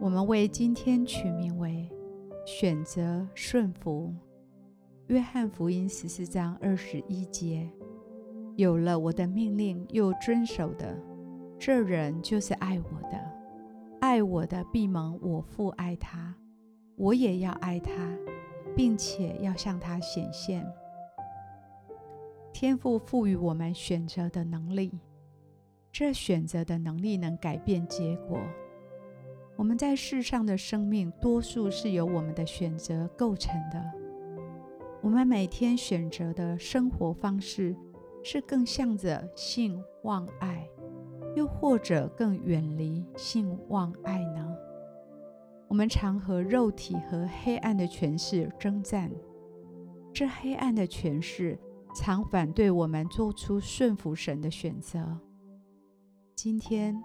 我们为今天取名为“选择顺服”。约翰福音十四章二十一节：“有了我的命令又遵守的，这人就是爱我的。爱我的必蒙我父爱他，我也要爱他，并且要向他显现。”天赋赋予我们选择的能力，这选择的能力能改变结果。我们在世上的生命，多数是由我们的选择构成的。我们每天选择的生活方式，是更向着性望爱，又或者更远离性望爱呢？我们常和肉体和黑暗的权势征战，这黑暗的权势常反对我们做出顺服神的选择。今天，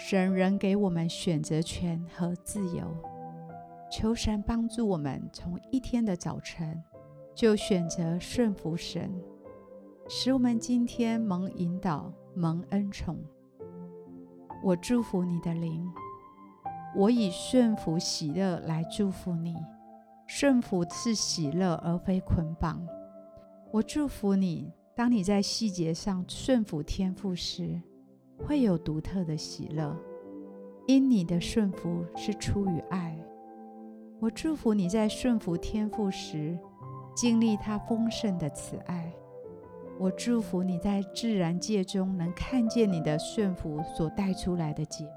神仍给我们选择权和自由，求神帮助我们从一天的早晨就选择顺服神，使我们今天蒙引导、蒙恩宠。我祝福你的灵，我以顺服喜乐来祝福你。顺服是喜乐，而非捆绑。我祝福你，当你在细节上顺服天赋时，会有独特的喜乐，因你的顺服是出于爱。我祝福你在顺服天赋时，经历他丰盛的慈爱。我祝福你在自然界中能看见你的顺服所带出来的解。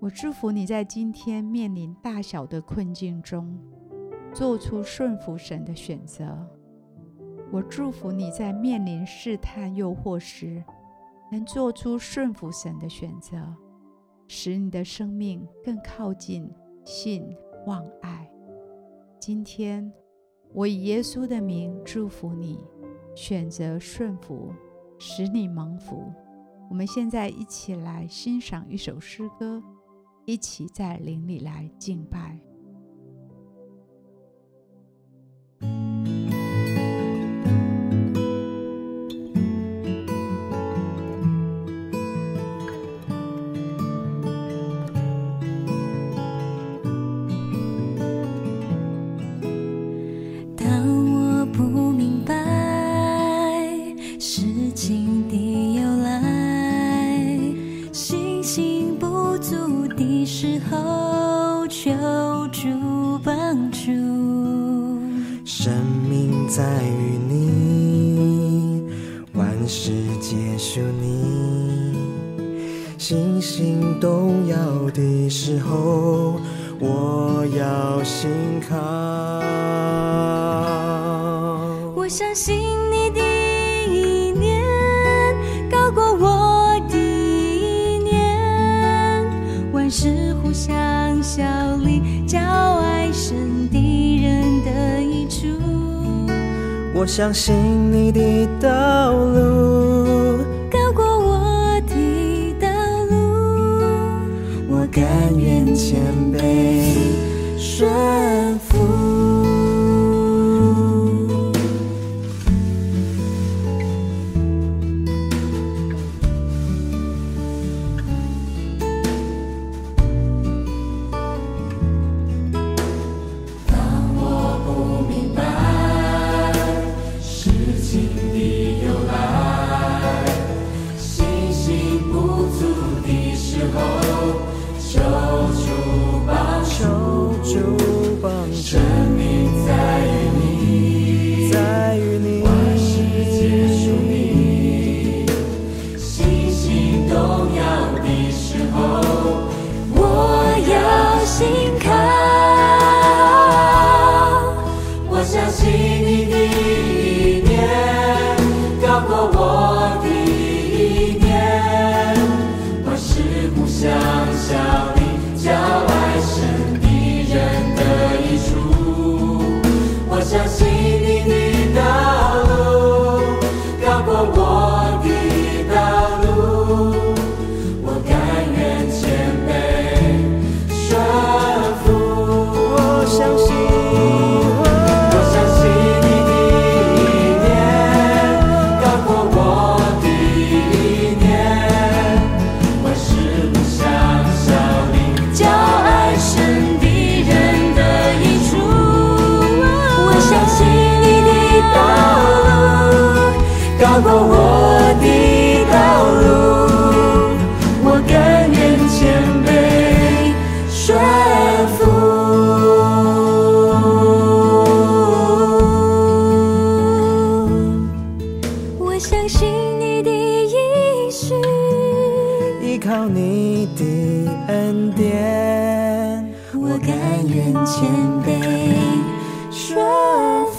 我祝福你在今天面临大小的困境中，做出顺服神的选择。我祝福你在面临试探诱惑时，能做出顺服神的选择，使你的生命更靠近信望爱。今天，我以耶稣的名祝福你，选择顺服，使你蒙福。我们现在一起来欣赏一首诗歌，一起在灵里来敬拜。足的时候，求助帮助生命在于你，万事皆属你。信心动摇的时候，我要信靠。我相信我相信你的道路。高过我的道路，我甘愿谦卑。顺相 see. 过我的道路，我甘愿谦卑顺服。我相信你的应许，依靠你的恩典，我甘愿谦卑顺服。